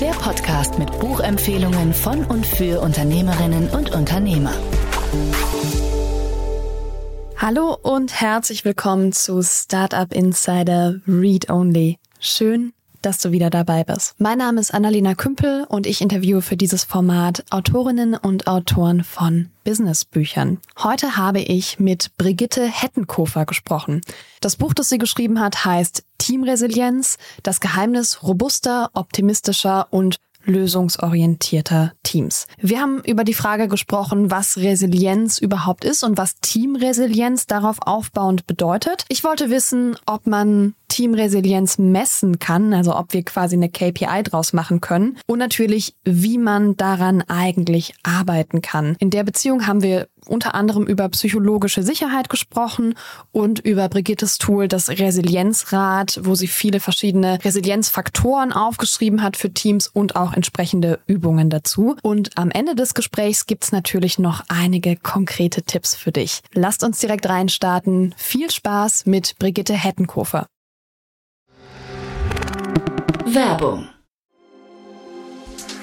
Der Podcast mit Buchempfehlungen von und für Unternehmerinnen und Unternehmer. Hallo und herzlich willkommen zu Startup Insider Read Only. Schön, dass du wieder dabei bist. Mein Name ist Annalena Kümpel und ich interviewe für dieses Format Autorinnen und Autoren von Businessbüchern. Heute habe ich mit Brigitte Hettenkofer gesprochen. Das Buch, das sie geschrieben hat, heißt Teamresilienz, das Geheimnis robuster, optimistischer und lösungsorientierter Teams. Wir haben über die Frage gesprochen, was Resilienz überhaupt ist und was Teamresilienz darauf aufbauend bedeutet. Ich wollte wissen, ob man Teamresilienz messen kann, also ob wir quasi eine KPI draus machen können und natürlich, wie man daran eigentlich arbeiten kann. In der Beziehung haben wir unter anderem über psychologische Sicherheit gesprochen und über Brigittes Tool, das Resilienzrad, wo sie viele verschiedene Resilienzfaktoren aufgeschrieben hat für Teams und auch entsprechende Übungen dazu. Und am Ende des Gesprächs gibt's natürlich noch einige konkrete Tipps für dich. Lasst uns direkt reinstarten. Viel Spaß mit Brigitte Hettenkofer. Werbung.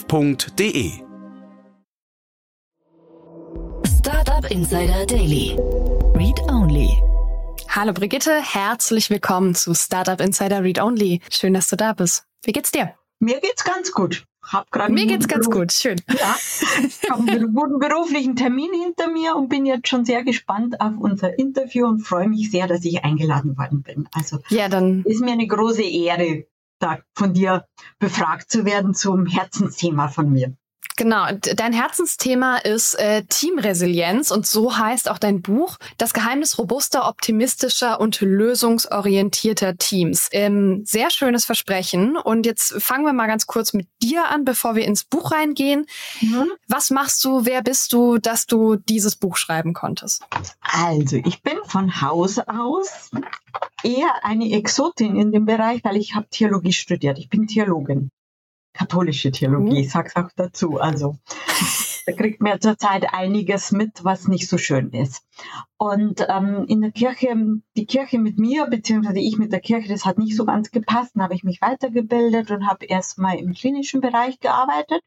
startup.de. Startup Insider Daily. Read Only. Hallo Brigitte, herzlich willkommen zu Startup Insider Read Only. Schön, dass du da bist. Wie geht's dir? Mir geht's ganz gut. Hab grad Mir geht's ganz Beruf- gut, schön. Ja, ich habe einen guten beruflichen Termin hinter mir und bin jetzt schon sehr gespannt auf unser Interview und freue mich sehr, dass ich eingeladen worden bin. Also Ja, dann ist mir eine große Ehre, da von dir befragt zu werden zum Herzensthema von mir. Genau, dein Herzensthema ist äh, Teamresilienz und so heißt auch dein Buch Das Geheimnis robuster, optimistischer und lösungsorientierter Teams. Ähm, sehr schönes Versprechen und jetzt fangen wir mal ganz kurz mit dir an, bevor wir ins Buch reingehen. Was machst du, wer bist du, dass du dieses Buch schreiben konntest? Also, ich bin von Haus aus eher eine Exotin in dem Bereich, weil ich habe Theologie studiert. Ich bin Theologin. Katholische Theologie, Mhm. ich sag's auch dazu. Also, da kriegt man zurzeit einiges mit, was nicht so schön ist. Und ähm, in der Kirche, die Kirche mit mir, beziehungsweise ich mit der Kirche, das hat nicht so ganz gepasst. Dann habe ich mich weitergebildet und habe erstmal im klinischen Bereich gearbeitet.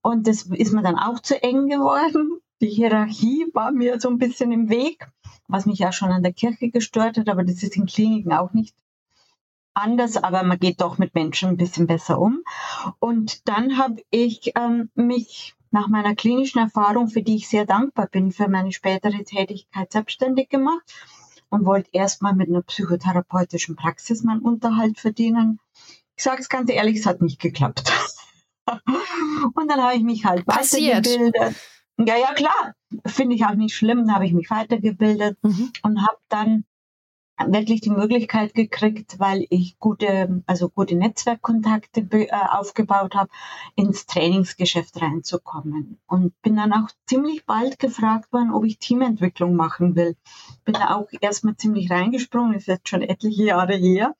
Und das ist mir dann auch zu eng geworden. Die Hierarchie war mir so ein bisschen im Weg, was mich ja schon an der Kirche gestört hat, aber das ist in Kliniken auch nicht anders, aber man geht doch mit Menschen ein bisschen besser um. Und dann habe ich ähm, mich nach meiner klinischen Erfahrung, für die ich sehr dankbar bin, für meine spätere Tätigkeit selbstständig gemacht und wollte erstmal mit einer psychotherapeutischen Praxis meinen Unterhalt verdienen. Ich sage es ganz ehrlich, es hat nicht geklappt. und dann habe ich mich halt Passiert. weitergebildet. Ja, ja, klar. Finde ich auch nicht schlimm. Dann habe ich mich weitergebildet und habe dann wirklich die Möglichkeit gekriegt, weil ich gute, also gute Netzwerkkontakte äh, aufgebaut habe, ins Trainingsgeschäft reinzukommen. Und bin dann auch ziemlich bald gefragt worden, ob ich Teamentwicklung machen will. Bin da auch erstmal ziemlich reingesprungen, ist jetzt schon etliche Jahre her.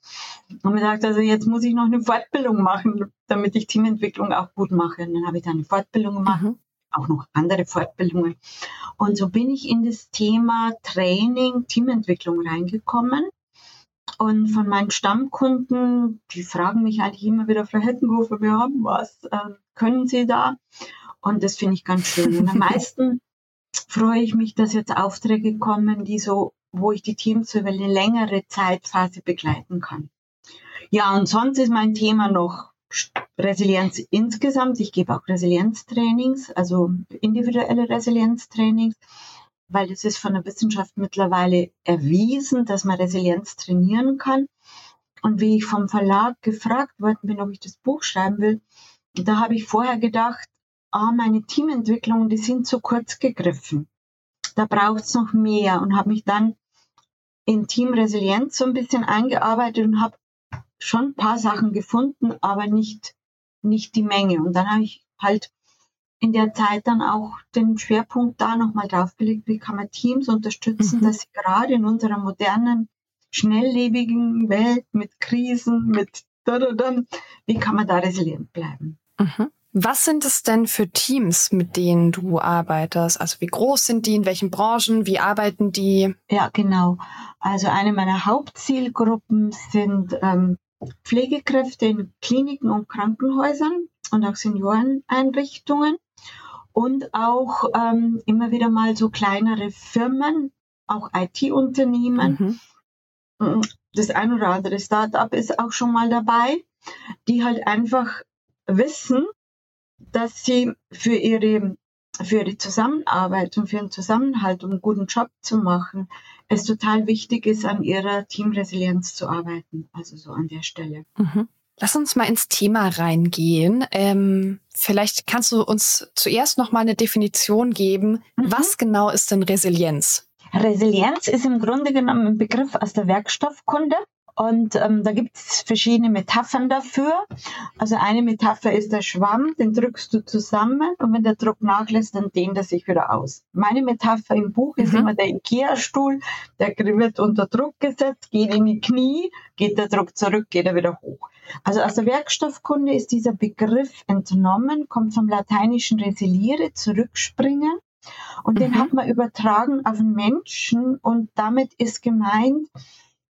Und mir gesagt, also jetzt muss ich noch eine Fortbildung machen, damit ich Teamentwicklung auch gut mache. Und dann habe ich da eine Fortbildung gemacht Mhm. Auch noch andere Fortbildungen. Und so bin ich in das Thema Training, Teamentwicklung reingekommen. Und von meinen Stammkunden, die fragen mich eigentlich immer wieder, Frau Hettenhofer, wir haben was, äh, können Sie da? Und das finde ich ganz schön. Und am meisten freue ich mich, dass jetzt Aufträge kommen, die so, wo ich die Teams über eine längere Zeitphase begleiten kann. Ja, und sonst ist mein Thema noch Resilienz insgesamt. Ich gebe auch Resilienztrainings, also individuelle Resilienztrainings, weil es ist von der Wissenschaft mittlerweile erwiesen, dass man Resilienz trainieren kann. Und wie ich vom Verlag gefragt worden bin, ob ich das Buch schreiben will, da habe ich vorher gedacht, ah, meine Teamentwicklungen, die sind zu kurz gegriffen. Da braucht es noch mehr und habe mich dann in Team Resilienz so ein bisschen eingearbeitet und habe schon ein paar Sachen gefunden, aber nicht, nicht die Menge. Und dann habe ich halt in der Zeit dann auch den Schwerpunkt da nochmal draufgelegt, wie kann man Teams unterstützen, mhm. dass sie gerade in unserer modernen, schnelllebigen Welt mit Krisen, mit da, da, da, wie kann man da resilient bleiben. Mhm. Was sind es denn für Teams, mit denen du arbeitest? Also wie groß sind die, in welchen Branchen, wie arbeiten die? Ja, genau. Also eine meiner Hauptzielgruppen sind ähm, Pflegekräfte in Kliniken und Krankenhäusern und auch Senioreneinrichtungen und auch ähm, immer wieder mal so kleinere Firmen, auch IT-Unternehmen. Mhm. Das ein oder andere Startup ist auch schon mal dabei, die halt einfach wissen, dass sie für ihre, für ihre Zusammenarbeit und für ihren Zusammenhalt, um einen guten Job zu machen, es total wichtig ist, an ihrer Teamresilienz zu arbeiten. Also so an der Stelle. Mhm. Lass uns mal ins Thema reingehen. Ähm, vielleicht kannst du uns zuerst noch mal eine Definition geben. Mhm. Was genau ist denn Resilienz? Resilienz ist im Grunde genommen ein Begriff aus der Werkstoffkunde. Und ähm, da gibt es verschiedene Metaphern dafür. Also eine Metapher ist der Schwamm, den drückst du zusammen und wenn der Druck nachlässt, dann dehnt er sich wieder aus. Meine Metapher im Buch ist mhm. immer der Ikea-Stuhl, der wird unter Druck gesetzt, geht in die Knie, geht der Druck zurück, geht er wieder hoch. Also aus der Werkstoffkunde ist dieser Begriff entnommen, kommt vom lateinischen resiliere, zurückspringen. Und mhm. den hat man übertragen auf den Menschen und damit ist gemeint,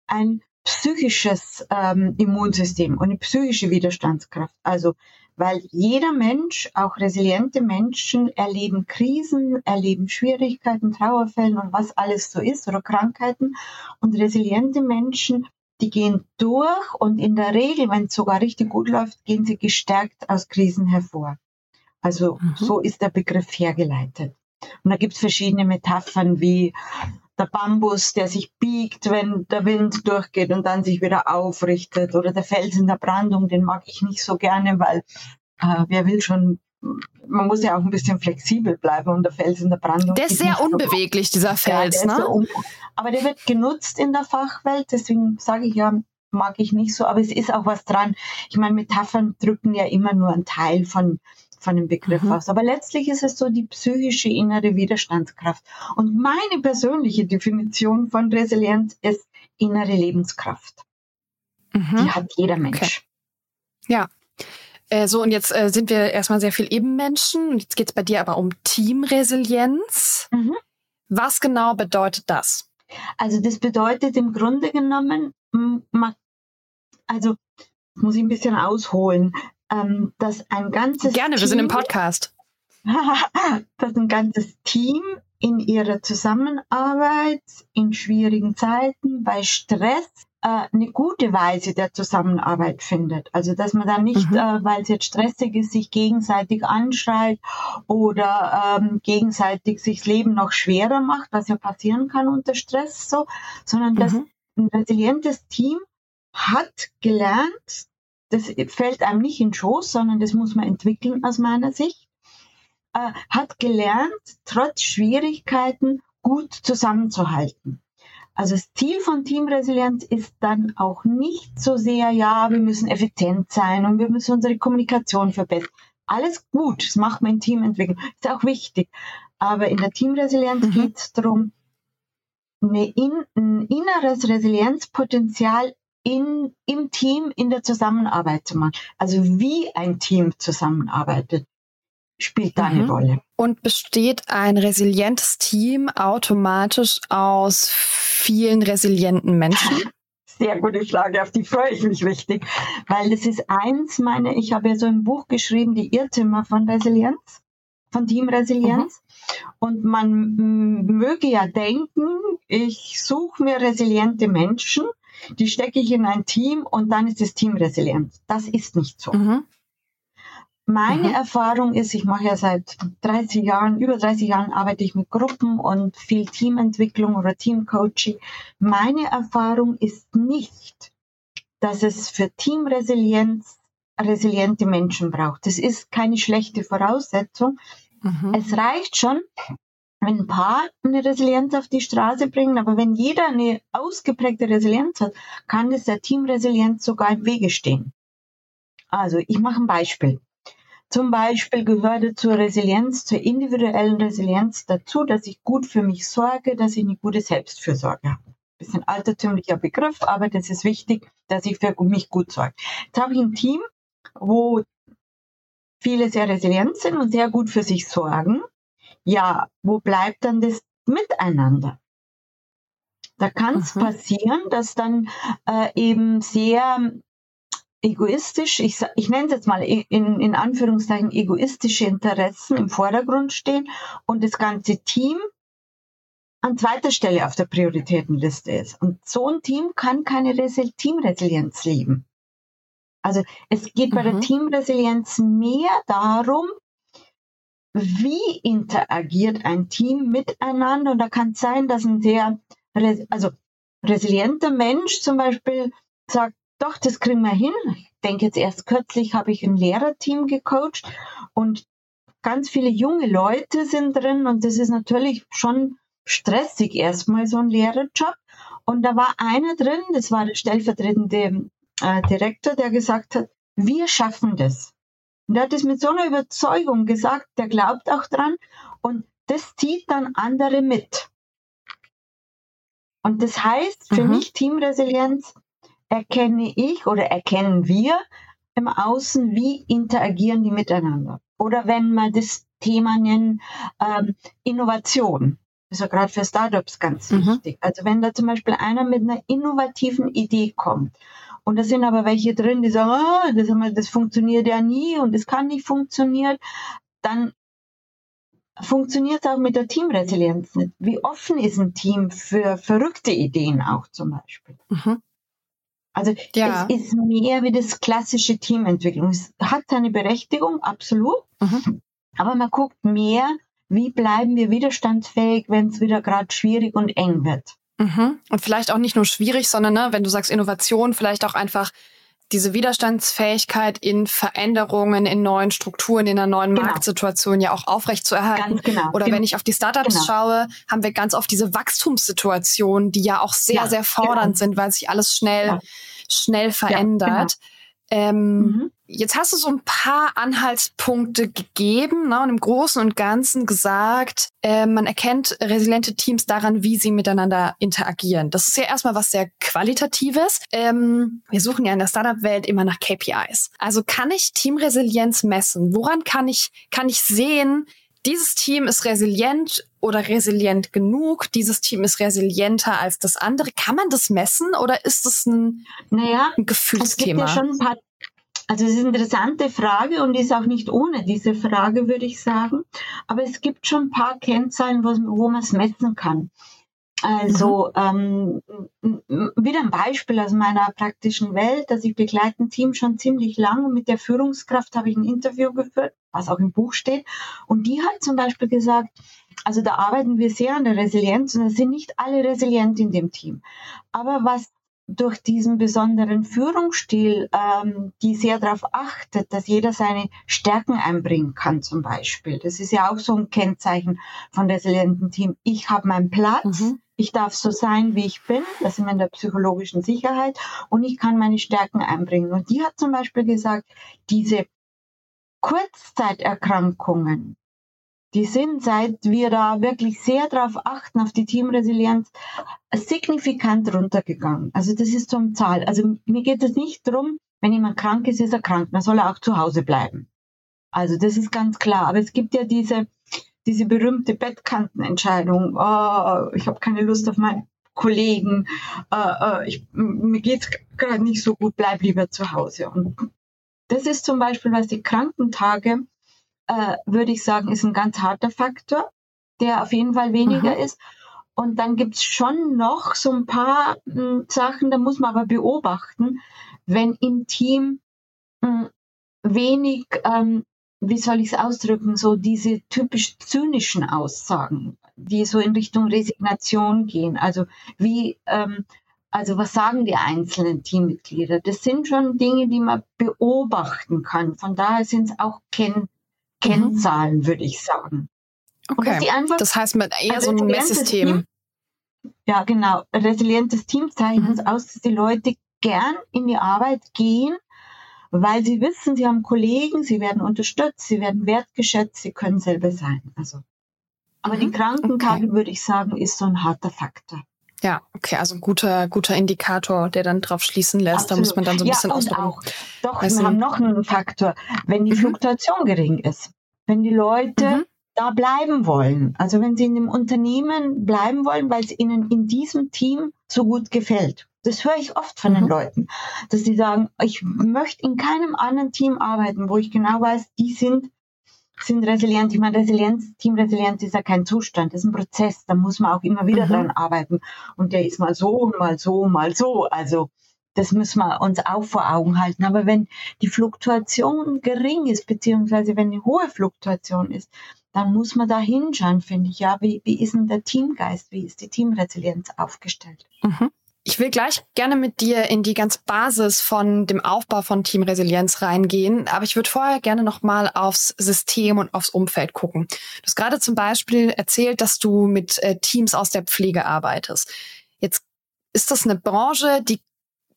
ein psychisches ähm, Immunsystem und eine psychische Widerstandskraft. Also, weil jeder Mensch, auch resiliente Menschen, erleben Krisen, erleben Schwierigkeiten, Trauerfällen und was alles so ist oder Krankheiten. Und resiliente Menschen, die gehen durch und in der Regel, wenn es sogar richtig gut läuft, gehen sie gestärkt aus Krisen hervor. Also mhm. so ist der Begriff hergeleitet. Und da gibt es verschiedene Metaphern wie der Bambus, der sich biegt, wenn der Wind durchgeht und dann sich wieder aufrichtet. Oder der Fels in der Brandung, den mag ich nicht so gerne, weil äh, wer will schon, man muss ja auch ein bisschen flexibel bleiben und der Fels in der Brandung. Der ist sehr unbeweglich, so, dieser Fels, ja, ne? aber der wird genutzt in der Fachwelt, deswegen sage ich ja, mag ich nicht so, aber es ist auch was dran. Ich meine, Metaphern drücken ja immer nur einen Teil von von dem Begriff mhm. aus. Aber letztlich ist es so die psychische innere Widerstandskraft. Und meine persönliche Definition von Resilienz ist innere Lebenskraft. Mhm. Die hat jeder Mensch. Okay. Ja. Äh, so, und jetzt äh, sind wir erstmal sehr viel Ebenmenschen. Und jetzt geht es bei dir aber um Teamresilienz. Mhm. Was genau bedeutet das? Also das bedeutet im Grunde genommen, also muss ich ein bisschen ausholen ähm, dass ein ganzes Gerne, Team, wir sind im Podcast. dass ein ganzes Team in ihrer Zusammenarbeit in schwierigen Zeiten bei Stress äh, eine gute Weise der Zusammenarbeit findet. Also dass man dann nicht, mhm. äh, weil es jetzt stressig ist, sich gegenseitig anschreit oder ähm, gegenseitig sich das Leben noch schwerer macht, was ja passieren kann unter Stress so, sondern mhm. dass ein resilientes Team hat gelernt, das fällt einem nicht in den Schoß, sondern das muss man entwickeln aus meiner Sicht, äh, hat gelernt, trotz Schwierigkeiten gut zusammenzuhalten. Also das Ziel von Teamresilienz ist dann auch nicht so sehr, ja, wir müssen effizient sein und wir müssen unsere Kommunikation verbessern. Alles gut, das macht mein Team entwickeln, ist auch wichtig. Aber in der Teamresilienz mhm. geht es darum, in, ein inneres Resilienzpotenzial in, im Team, in der Zusammenarbeit zu machen. Also wie ein Team zusammenarbeitet, spielt da eine mhm. Rolle. Und besteht ein resilientes Team automatisch aus vielen resilienten Menschen? Sehr gute Frage, auf die freue ich mich richtig, weil das ist eins meiner, ich habe ja so ein Buch geschrieben, die Irrtümer von Resilienz, von Teamresilienz. Mhm. Und man möge ja denken, ich suche mir resiliente Menschen, die stecke ich in ein Team und dann ist das Team resilient. Das ist nicht so. Mhm. meine mhm. Erfahrung ist, ich mache ja seit 30 Jahren, über 30 Jahren arbeite ich mit Gruppen und viel Teamentwicklung oder Teamcoaching. Meine Erfahrung ist nicht, dass es für Teamresilienz resiliente Menschen braucht. Das ist keine schlechte Voraussetzung. Mhm. Es reicht schon, wenn ein paar eine Resilienz auf die Straße bringen, aber wenn jeder eine ausgeprägte Resilienz hat, kann es der Teamresilienz sogar im Wege stehen. Also ich mache ein Beispiel. Zum Beispiel gehört zur Resilienz, zur individuellen Resilienz dazu, dass ich gut für mich sorge, dass ich eine gute Selbstfürsorge habe. Bisschen altertümlicher Begriff, aber das ist wichtig, dass ich für mich gut sorge. Jetzt habe ich ein Team, wo viele sehr resilient sind und sehr gut für sich sorgen. Ja, wo bleibt dann das Miteinander? Da kann es mhm. passieren, dass dann äh, eben sehr egoistisch, ich, ich nenne es jetzt mal in, in Anführungszeichen egoistische Interessen im Vordergrund stehen und das ganze Team an zweiter Stelle auf der Prioritätenliste ist. Und so ein Team kann keine Resil Teamresilienz leben. Also es geht bei der mhm. Teamresilienz mehr darum, wie interagiert ein Team miteinander. Und da kann es sein, dass ein sehr, also resilienter Mensch zum Beispiel sagt, doch, das kriegen wir hin. Ich denke jetzt erst kürzlich habe ich ein Lehrerteam gecoacht und ganz viele junge Leute sind drin und das ist natürlich schon stressig erstmal so ein Lehrerjob. Und da war einer drin, das war der stellvertretende äh, Direktor, der gesagt hat, wir schaffen das. Und er hat es mit so einer Überzeugung gesagt, der glaubt auch dran und das zieht dann andere mit. Und das heißt für mhm. mich Teamresilienz, erkenne ich oder erkennen wir im Außen, wie interagieren die miteinander. Oder wenn wir das Thema nennen, ähm, Innovation. Das ist ja gerade für Startups ganz mhm. wichtig. Also wenn da zum Beispiel einer mit einer innovativen Idee kommt und da sind aber welche drin, die sagen, oh, das, das funktioniert ja nie und das kann nicht funktionieren, dann funktioniert es auch mit der Teamresilienz nicht. Wie offen ist ein Team für verrückte Ideen auch zum Beispiel? Mhm. Also ja. es ist mehr wie das klassische Teamentwicklung. Es hat seine Berechtigung, absolut. Mhm. Aber man guckt mehr, wie bleiben wir widerstandsfähig, wenn es wieder gerade schwierig und eng wird. Mhm. Und vielleicht auch nicht nur schwierig, sondern ne, wenn du sagst Innovation, vielleicht auch einfach diese Widerstandsfähigkeit in Veränderungen, in neuen Strukturen, in einer neuen genau. Marktsituation ja auch aufrecht zu erhalten. Genau. Oder wenn ich auf die Startups genau. schaue, haben wir ganz oft diese Wachstumssituationen, die ja auch sehr, ja, sehr fordernd genau. sind, weil sich alles schnell, ja. schnell verändert. Ja, genau. Ähm, mhm. Jetzt hast du so ein paar Anhaltspunkte gegeben ne, und im Großen und Ganzen gesagt, äh, man erkennt resiliente Teams daran, wie sie miteinander interagieren. Das ist ja erstmal was sehr Qualitatives. Ähm, wir suchen ja in der Startup-Welt immer nach KPIs. Also kann ich Teamresilienz messen? Woran kann ich, kann ich sehen, dieses Team ist resilient oder resilient genug, dieses Team ist resilienter als das andere. Kann man das messen oder ist das ein, naja, ein Gefühlsthema? Es gibt ja schon ein paar also es ist eine interessante Frage und ist auch nicht ohne diese Frage, würde ich sagen. Aber es gibt schon ein paar Kennzahlen, wo, wo man es messen kann. Also mhm. ähm, wieder ein Beispiel aus meiner praktischen Welt, dass ich begleite ein Team schon ziemlich lang und mit der Führungskraft habe ich ein Interview geführt, was auch im Buch steht. Und die hat zum Beispiel gesagt, also da arbeiten wir sehr an der Resilienz und es sind nicht alle resilient in dem Team. Aber was durch diesen besonderen Führungsstil, ähm, die sehr darauf achtet, dass jeder seine Stärken einbringen kann, zum Beispiel. Das ist ja auch so ein Kennzeichen von resilienten Team. Ich habe meinen Platz. Mhm. Ich darf so sein, wie ich bin. Das sind wir in der psychologischen Sicherheit. Und ich kann meine Stärken einbringen. Und die hat zum Beispiel gesagt, diese Kurzzeiterkrankungen, die sind, seit wir da wirklich sehr darauf achten, auf die Teamresilienz, signifikant runtergegangen. Also das ist eine Zahl. Also mir geht es nicht darum, wenn jemand krank ist, ist er krank, dann soll er auch zu Hause bleiben. Also das ist ganz klar. Aber es gibt ja diese, diese berühmte Bettkantenentscheidung. Oh, ich habe keine Lust auf meinen Kollegen. Uh, uh, ich, mir geht's gerade nicht so gut, bleib lieber zu Hause. Und das ist zum Beispiel, was die Krankentage äh, würde ich sagen, ist ein ganz harter Faktor, der auf jeden Fall weniger mhm. ist. Und dann gibt's schon noch so ein paar mh, hm, Sachen, da muss man aber beobachten, wenn im Team mh, hm, wenig ähm, wie soll ich es ausdrücken, so diese typisch zynischen Aussagen, die so in Richtung Resignation gehen. Also wie, ähm, also was sagen die einzelnen Teammitglieder? Das sind schon Dinge, die man beobachten kann. Von daher sind es auch Ken Kennzahlen, mhm. würde ich sagen. Okay. Einfach, das heißt mit eher so ein Messsystem. Team, ja, genau. Resilientes Team zeichnet mhm. aus, dass die Leute gern in die Arbeit gehen, weil sie wissen, sie haben Kollegen, sie werden unterstützt, sie werden wertgeschätzt, sie können selber sein. Also, aber mhm. die Krankenkarte, okay. würde ich sagen, ist so ein harter Faktor. Ja, okay, also ein guter, guter Indikator, der dann drauf schließen lässt. Absolut. Da muss man dann so ein ja, bisschen auch. Doch, wir haben noch einen Faktor, wenn die mhm. Fluktuation gering ist. Wenn die Leute mhm. da bleiben wollen, also wenn sie in dem Unternehmen bleiben wollen, weil es ihnen in diesem Team so gut gefällt. Das höre ich oft von mhm. den Leuten, dass sie sagen, ich möchte in keinem anderen Team arbeiten, wo ich genau weiß, die sind, sind resilient. Ich meine, Resilienz, Teamresilienz ist ja kein Zustand, das ist ein Prozess, da muss man auch immer wieder mhm. dran arbeiten. Und der ist mal so, mal so, mal so. Also das müssen wir uns auch vor Augen halten. Aber wenn die Fluktuation gering ist, beziehungsweise wenn eine hohe Fluktuation ist, dann muss man da hinschauen, finde ich. Ja, wie, wie ist denn der Teamgeist? Wie ist die Teamresilienz aufgestellt? Mhm. Ich will gleich gerne mit dir in die ganz Basis von dem Aufbau von Team Resilienz reingehen, aber ich würde vorher gerne noch mal aufs System und aufs Umfeld gucken. Du hast gerade zum Beispiel erzählt, dass du mit äh, Teams aus der Pflege arbeitest. Jetzt ist das eine Branche, die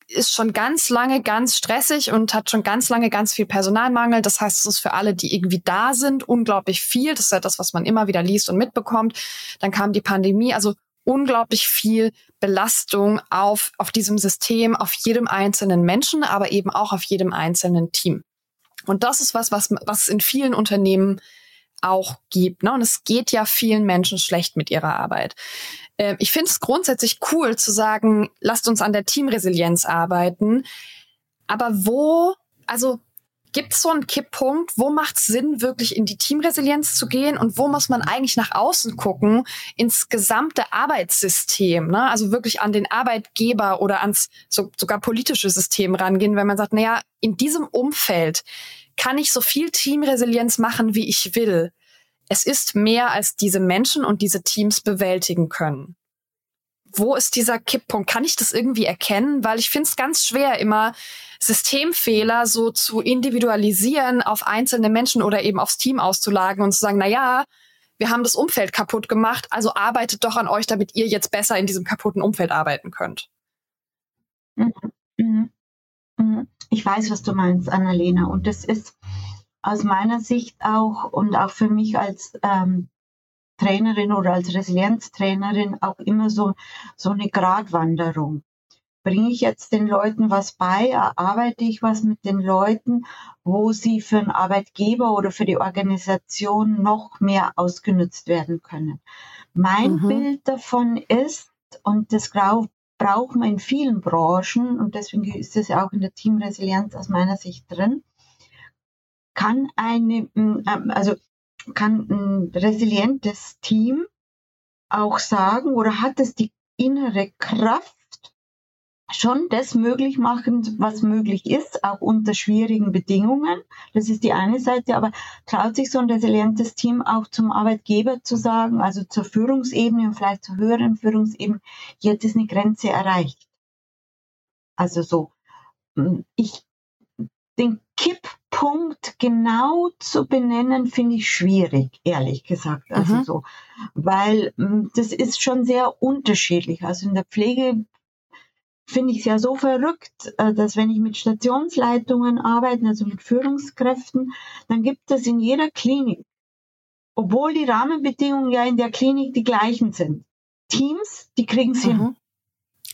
ist schon ganz lange ganz stressig und hat schon ganz lange ganz viel Personalmangel. Das heißt, es ist für alle, die irgendwie da sind, unglaublich viel. Das ist ja das, was man immer wieder liest und mitbekommt. Dann kam die Pandemie. Also unglaublich viel Belastung auf, auf diesem System, auf jedem einzelnen Menschen, aber eben auch auf jedem einzelnen Team. Und das ist was, was, was es in vielen Unternehmen auch gibt. Ne? Und es geht ja vielen Menschen schlecht mit ihrer Arbeit. Äh, ich finde es grundsätzlich cool zu sagen, lasst uns an der Teamresilienz arbeiten. Aber wo, also Gibt es so einen Kipppunkt, wo macht es Sinn, wirklich in die Teamresilienz zu gehen und wo muss man eigentlich nach außen gucken, ins gesamte Arbeitssystem, ne? also wirklich an den Arbeitgeber oder ans so, sogar politische System rangehen, wenn man sagt, naja, in diesem Umfeld kann ich so viel Teamresilienz machen, wie ich will. Es ist mehr, als diese Menschen und diese Teams bewältigen können wo ist dieser Kipppunkt? Kann ich das irgendwie erkennen? Weil ich finde es ganz schwer, immer Systemfehler so zu individualisieren auf einzelne Menschen oder eben aufs Team auszulagen und zu sagen, na ja, wir haben das Umfeld kaputt gemacht, also arbeitet doch an euch, damit ihr jetzt besser in diesem kaputten Umfeld arbeiten könnt. Mhm. Mhm. Mhm. Ich weiß, was du meinst, Annalena. Und das ist aus meiner Sicht auch und auch für mich als ähm, Trainerin oder als Resilienztrainerin auch immer so, so eine Gratwanderung. Bringe ich jetzt den Leuten was bei? Erarbeite ich was mit den Leuten, wo sie für einen Arbeitgeber oder für die Organisation noch mehr ausgenutzt werden können? Mein mhm. Bild davon ist, und das braucht man in vielen Branchen, und deswegen ist es ja auch in der Teamresilienz aus meiner Sicht drin, kann eine, ähm, also kann ein resilientes Team auch sagen oder hat es die innere Kraft, schon das möglich machen, was möglich ist, auch unter schwierigen Bedingungen. Das ist die eine Seite, aber traut sich so ein resilientes Team auch zum Arbeitgeber zu sagen, also zur Führungsebene und vielleicht zur höheren Führungsebene, jetzt ist eine Grenze erreicht. Also so, ich, den Kipppunkt genau zu benennen, finde ich schwierig, ehrlich gesagt. Also mhm. so, weil hm, das ist schon sehr unterschiedlich. Also in der Pflege finde ich es ja so verrückt, äh, dass wenn ich mit Stationsleitungen arbeite, also mit Führungskräften, dann gibt es in jeder Klinik, obwohl die Rahmenbedingungen ja in der Klinik die gleichen sind, Teams, die kriegen es mhm. hin.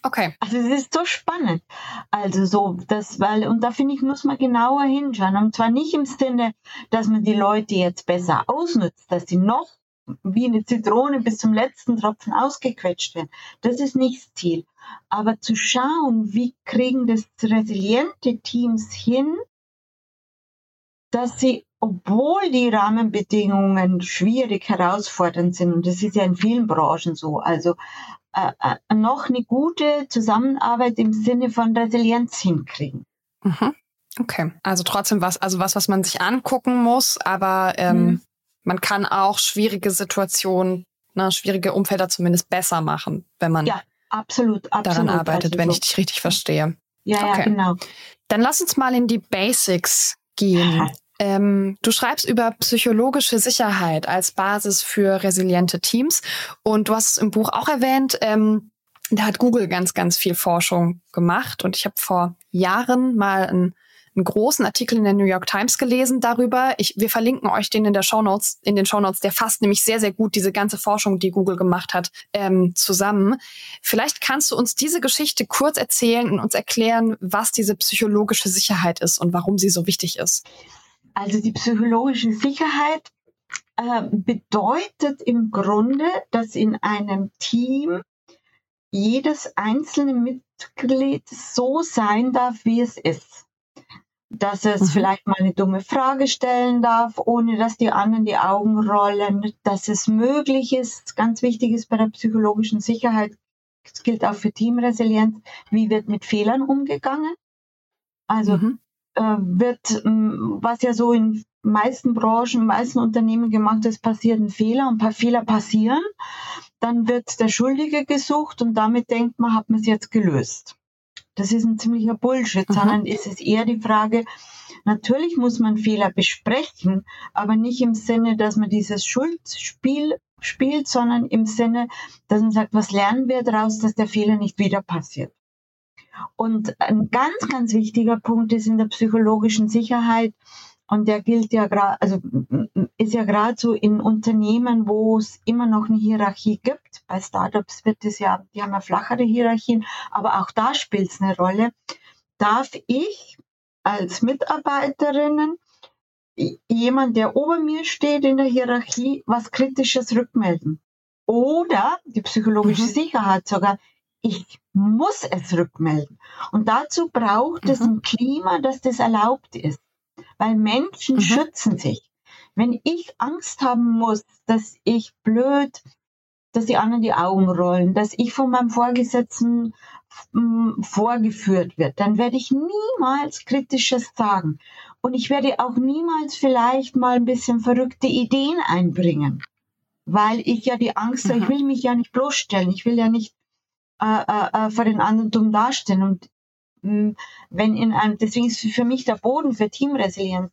Okay. Also es ist so spannend. Also so, das, weil, und da finde ich, muss man genauer hinschauen. Und zwar nicht im Sinne, dass man die Leute jetzt besser ausnutzt, dass sie noch wie eine Zitrone bis zum letzten Tropfen ausgequetscht werden. Das ist nicht das Ziel. Aber zu schauen, wie kriegen das resiliente Teams hin, dass sie, obwohl die Rahmenbedingungen schwierig herausfordernd sind, und das ist ja in vielen Branchen so, also äh, äh, noch eine gute Zusammenarbeit im Sinne von Resilienz hinkriegen. Mhm. Okay, also trotzdem was, also was, was man sich angucken muss, aber ähm, mhm. man kann auch schwierige Situationen, ne, schwierige Umfelder zumindest besser machen, wenn man ja, absolut, absolut. daran arbeitet, also wenn so. ich dich richtig verstehe. Ja, okay. ja, genau. Dann lass uns mal in die Basics gehen. Ähm, du schreibst über psychologische Sicherheit als Basis für resiliente Teams und du hast es im Buch auch erwähnt. Ähm, da hat Google ganz, ganz viel Forschung gemacht und ich habe vor Jahren mal ein einen großen Artikel in der New York Times gelesen darüber. Ich, wir verlinken euch den in der Show Notes, in den Show Notes. Der fasst nämlich sehr, sehr gut diese ganze Forschung, die Google gemacht hat, ähm, zusammen. Vielleicht kannst du uns diese Geschichte kurz erzählen und uns erklären, was diese psychologische Sicherheit ist und warum sie so wichtig ist. Also die psychologische Sicherheit äh, bedeutet im Grunde, dass in einem Team jedes einzelne Mitglied so sein darf, wie es ist dass es mhm. vielleicht mal eine dumme Frage stellen darf, ohne dass die anderen die Augen rollen, dass es möglich ist, ganz wichtig ist bei der psychologischen Sicherheit, das gilt auch für Teamresilienz, wie wird mit Fehlern umgegangen. Also mhm. Äh, wird, was ja so in meisten Branchen, meisten Unternehmen gemacht ist, passiert ein Fehler und ein paar Fehler passieren, dann wird der Schuldige gesucht und damit denkt man, hat man es jetzt gelöst. Das ist ein ziemlicher Bullshit, mhm. sondern ist es eher die Frage, natürlich muss man Fehler besprechen, aber nicht im Sinne, dass man dieses Schuldspiel spielt, sondern im Sinne, dass man sagt, was lernen wir daraus, dass der Fehler nicht wieder passiert. Und ein ganz, ganz wichtiger Punkt ist in der psychologischen Sicherheit, und der gilt ja gerade, also ist ja gerade so in Unternehmen, wo es immer noch eine Hierarchie gibt. Bei Startups wird es ja, die haben ja flachere Hierarchien, aber auch da spielt es eine Rolle. Darf ich als Mitarbeiterinnen jemand, der ober mir steht in der Hierarchie, was Kritisches rückmelden? Oder die psychologische mhm. Sicherheit sogar, ich muss es rückmelden. Und dazu braucht mhm. es ein Klima, dass das erlaubt ist weil Menschen mhm. schützen sich. Wenn ich Angst haben muss, dass ich blöd, dass die anderen die Augen rollen, dass ich von meinem Vorgesetzten hm, vorgeführt wird, dann werde ich niemals Kritisches sagen. Und ich werde auch niemals vielleicht mal ein bisschen verrückte Ideen einbringen, weil ich ja die Angst habe, ich mhm. will mich ja nicht bloßstellen, ich will ja nicht äh, äh, äh vor den anderen dumm dastehen. Und hm, wenn in einem, deswegen ist für mich der Boden für Teamresilienz,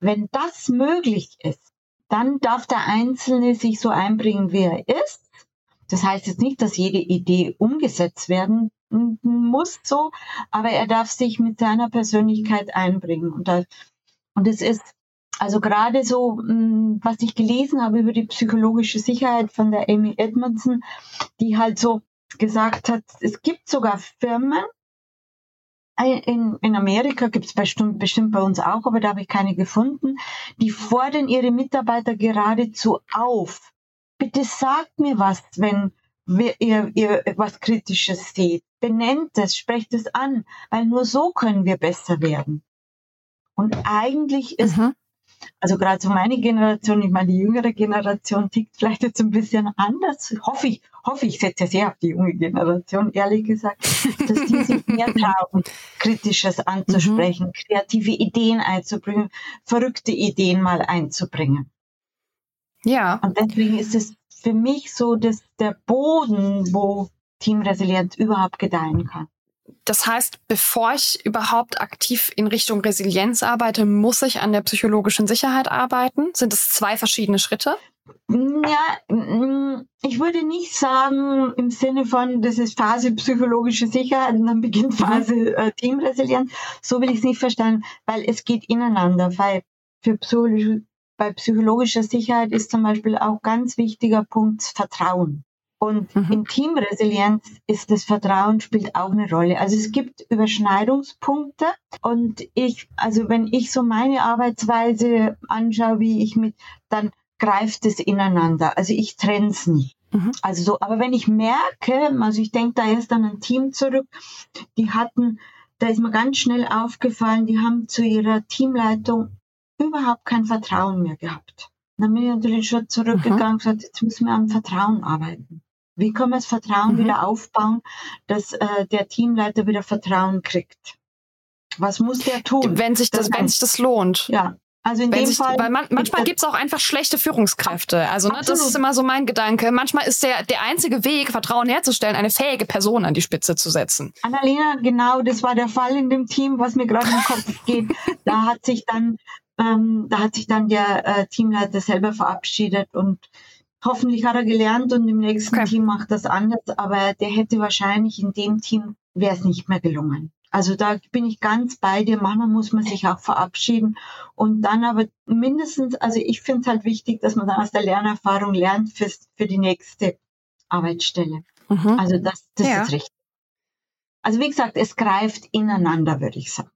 wenn das möglich ist, dann darf der Einzelne sich so einbringen, wie er ist. Das heißt jetzt nicht, dass jede Idee umgesetzt werden muss so, aber er darf sich mit seiner Persönlichkeit einbringen. Und, da, und es ist also gerade so, hm, was ich gelesen habe über die psychologische Sicherheit von der Amy Edmondson, die halt so gesagt hat, es gibt sogar Firmen, in, in Amerika gibt es bestimmt, bestimmt bei uns auch, aber da habe ich keine gefunden. Die fordern ihre Mitarbeiter geradezu auf. Bitte sagt mir was, wenn wir, ihr, ihr was Kritisches seht. Benennt es, sprecht es an, weil nur so können wir besser werden. Und eigentlich ist mhm. Also gerade so meine Generation, ich meine, die jüngere Generation tickt vielleicht jetzt ein bisschen anders. Hoffe ich, hoffe ich setze sehr auf die junge Generation, ehrlich gesagt, dass die sich mehr trauen, Kritisches anzusprechen, mhm. kreative Ideen einzubringen, verrückte Ideen mal einzubringen. Ja. Und deswegen ist es für mich so, dass der Boden, wo Teamresilienz überhaupt gedeihen kann. Das heißt, bevor ich überhaupt aktiv in Richtung Resilienz arbeite, muss ich an der psychologischen Sicherheit arbeiten? Sind es zwei verschiedene Schritte? Ja, mm, ich würde nicht sagen im Sinne von, das ist Phase psychologische Sicherheit und dann beginnt mhm. Phase äh, Teamresilienz. So will ich es nicht verstehen, weil es geht ineinander. Weil für psychologische, bei psychologischer Sicherheit ist zum Beispiel auch ganz wichtiger Punkt Vertrauen. Und mhm. in Teamresilienz ist das Vertrauen spielt auch eine Rolle. Also es gibt Überschneidungspunkte und ich, also wenn ich so meine Arbeitsweise anschaue, wie ich mit, dann greift es ineinander. Also ich trenne es nicht. Mhm. Also so, aber wenn ich merke, also ich denke da erst an ein Team zurück, die hatten, da ist mir ganz schnell aufgefallen, die haben zu ihrer Teamleitung überhaupt kein Vertrauen mehr gehabt. Dann bin ich natürlich schon zurückgegangen mhm. und gesagt, jetzt müssen wir am Vertrauen arbeiten. Wie kann man das Vertrauen mhm. wieder aufbauen, dass äh, der Teamleiter wieder Vertrauen kriegt? Was muss der tun? Wenn sich das, das wenn sich das lohnt. Ja, also in Wenn dem sich, Fall. Weil man, manchmal gibt es auch einfach schlechte Führungskräfte. Also ne, das ist immer so mein Gedanke. Manchmal ist der, der einzige Weg, Vertrauen herzustellen, eine fähige Person an die Spitze zu setzen. Annalena, genau, das war der Fall in dem Team, was mir gerade im Kopf geht. da hat sich dann, ähm, da hat sich dann der äh, Teamleiter selber verabschiedet und hoffentlich hat er gelernt und im nächsten okay. Team macht das anders. Aber der hätte wahrscheinlich in dem Team wäre es nicht mehr gelungen. Also da bin ich ganz bei dir. Manchmal muss man sich auch verabschieden und dann aber mindestens, also ich finde es halt wichtig, dass man dann aus der Lernerfahrung lernt für, für die nächste Arbeitsstelle. Mhm. Also das, das ja. ist richtig. Also wie gesagt, es greift ineinander, würde ich sagen.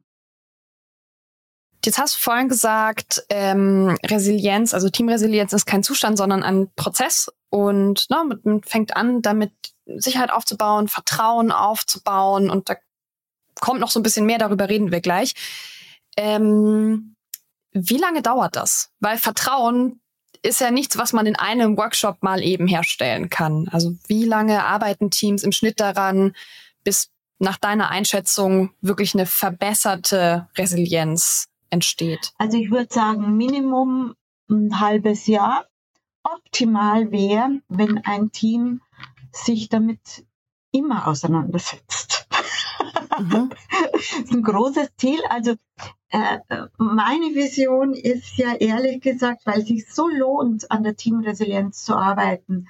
Jetzt hast du vorhin gesagt, ähm, Resilienz, also Teamresilienz ist kein Zustand, sondern ein Prozess. Und ne, man fängt an, damit Sicherheit aufzubauen, Vertrauen aufzubauen. Und da kommt noch so ein bisschen mehr, darüber reden wir gleich. Ähm, wie lange dauert das? Weil Vertrauen ist ja nichts, was man in einem Workshop mal eben herstellen kann. Also wie lange arbeiten Teams im Schnitt daran, bis nach deiner Einschätzung wirklich eine verbesserte Resilienz entsteht? Also ich würde sagen, Minimum ein halbes Jahr. Optimal wäre, wenn ein Team sich damit immer auseinandersetzt. Mhm. das ist ein großes Ziel. Also äh, meine Vision ist ja ehrlich gesagt, weil es sich so lohnt, an der Teamresilienz zu arbeiten,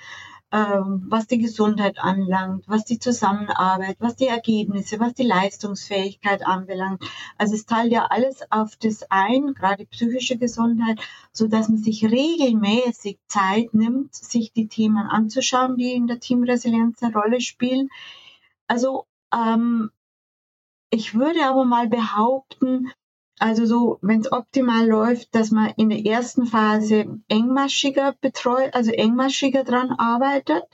was die Gesundheit anlangt, was die Zusammenarbeit, was die Ergebnisse, was die Leistungsfähigkeit anbelangt. Also es teilt ja alles auf das ein, gerade psychische Gesundheit, so dass man sich regelmäßig Zeit nimmt, sich die Themen anzuschauen, die in der Teamresilienz eine Rolle spielen. Also ähm, ich würde aber mal behaupten, also so, wenn es optimal läuft, dass man in der ersten Phase engmaschiger betreut, also engmaschiger dran arbeitet.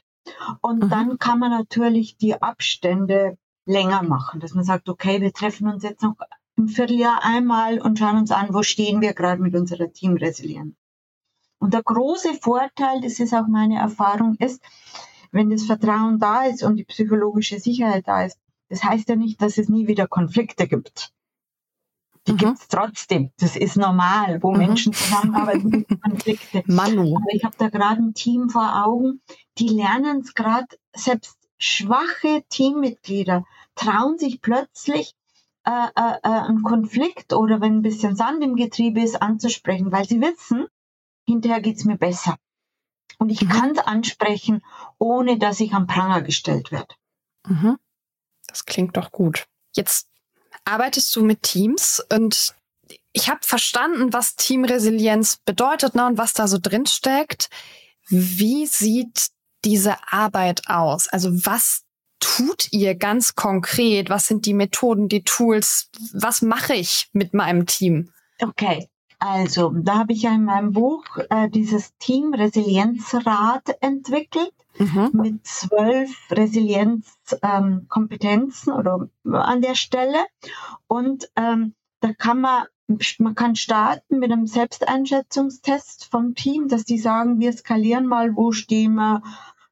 Und mhm. dann kann man natürlich die Abstände länger machen, dass man sagt, okay, wir treffen uns jetzt noch im Vierteljahr einmal und schauen uns an, wo stehen wir gerade mit unserer Teamresilienz. Und der große Vorteil, das ist auch meine Erfahrung, ist, wenn das Vertrauen da ist und die psychologische Sicherheit da ist, das heißt ja nicht, dass es nie wieder Konflikte gibt. Die mhm. gibt es trotzdem. Das ist normal, wo mhm. Menschen zusammenarbeiten, gibt Konflikte. Manu. Aber ich habe da gerade ein Team vor Augen, die lernen es gerade, selbst schwache Teammitglieder trauen sich plötzlich äh, äh, äh, einen Konflikt oder wenn ein bisschen Sand im Getriebe ist, anzusprechen, weil sie wissen, hinterher geht's mir besser. Und ich mhm. kann es ansprechen, ohne dass ich am Pranger gestellt werde. Mhm. Das klingt doch gut. Jetzt arbeitest du mit Teams und ich habe verstanden, was Teamresilienz bedeutet ne, und was da so drin steckt. Wie sieht diese Arbeit aus? Also was tut ihr ganz konkret? Was sind die Methoden, die Tools? Was mache ich mit meinem Team? Okay, also da habe ich ja in meinem Buch äh, dieses Team Resilienzrat entwickelt mhm. mit zwölf Resilienzkompetenzen ähm, oder an der Stelle. Und ähm, da kann man, man kann starten mit einem Selbsteinschätzungstest vom Team, dass die sagen, wir skalieren mal, wo stehen wir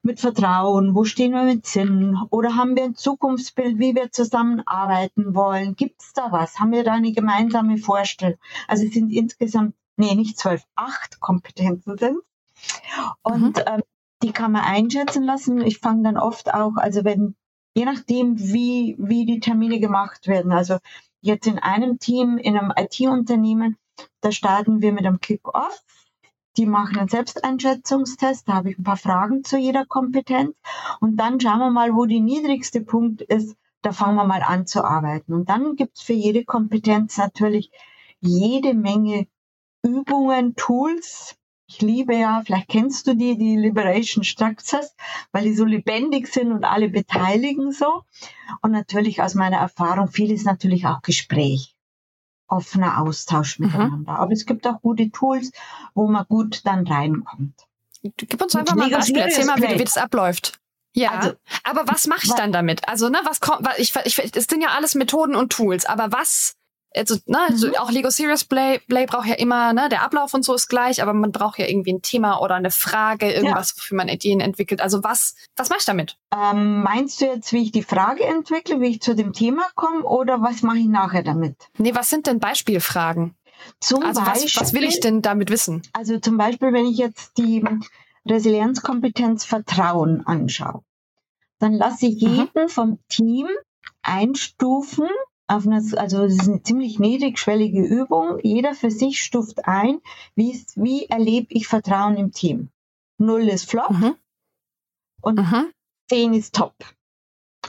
mit Vertrauen, wo stehen wir mit Sinn oder haben wir ein Zukunftsbild, wie wir zusammenarbeiten wollen? Gibt es da was? Haben wir da eine gemeinsame Vorstellung? Also es sind insgesamt, nee, nicht zwölf, acht Kompetenzen sind. Und mhm. ähm, die kann man einschätzen lassen. Ich fange dann oft auch, also wenn, je nachdem, wie, wie die Termine gemacht werden. Also jetzt in einem Team, in einem IT-Unternehmen, da starten wir mit einem Kick-Off. Die machen einen Selbsteinschätzungstest, da habe ich ein paar Fragen zu jeder Kompetenz. Und dann schauen wir mal, wo die niedrigste Punkt ist, da fangen wir mal an zu arbeiten. Und dann gibt's für jede Kompetenz natürlich jede Menge Übungen, Tools, ich liebe ja, vielleicht kennst du die, die Liberation Structures, weil die so lebendig sind und alle beteiligen so. Und natürlich aus meiner Erfahrung, viel ist natürlich auch Gespräch, offener Austausch mhm. miteinander. Mhm. Aber es gibt auch gute Tools, wo man gut dann reinkommt. Gib uns einfach mal ein Beispiel. Erzähl mal, wie, wie das abläuft. Ja, also, aber was mache ich dann damit? Also, ne, was kommt, ich, ich, es sind ja alles Methoden und Tools, aber was also, ne, also mhm. auch Lego Serious Play, Play braucht ja immer, ne, der Ablauf und so ist gleich, aber man braucht ja irgendwie ein Thema oder eine Frage, irgendwas, ja. wofür man Ideen entwickelt. Also was, was mache ich damit? Ähm, meinst du jetzt, wie ich die Frage entwickle, wie ich zu dem Thema komme oder was mache ich nachher damit? Nee, was sind denn Beispielfragen? Zum also Beispiel, was, was will ich denn damit wissen? Also zum Beispiel, wenn ich jetzt die Resilienzkompetenz Vertrauen anschaue, dann lasse ich mhm. jeden mhm. vom Team einstufen auf eine, also es ist eine ziemlich niedrigschwellige Übung. Jeder für sich stuft ein, wie, wie erlebe ich Vertrauen im Team. Null ist Flop mhm. und mhm. zehn ist Top.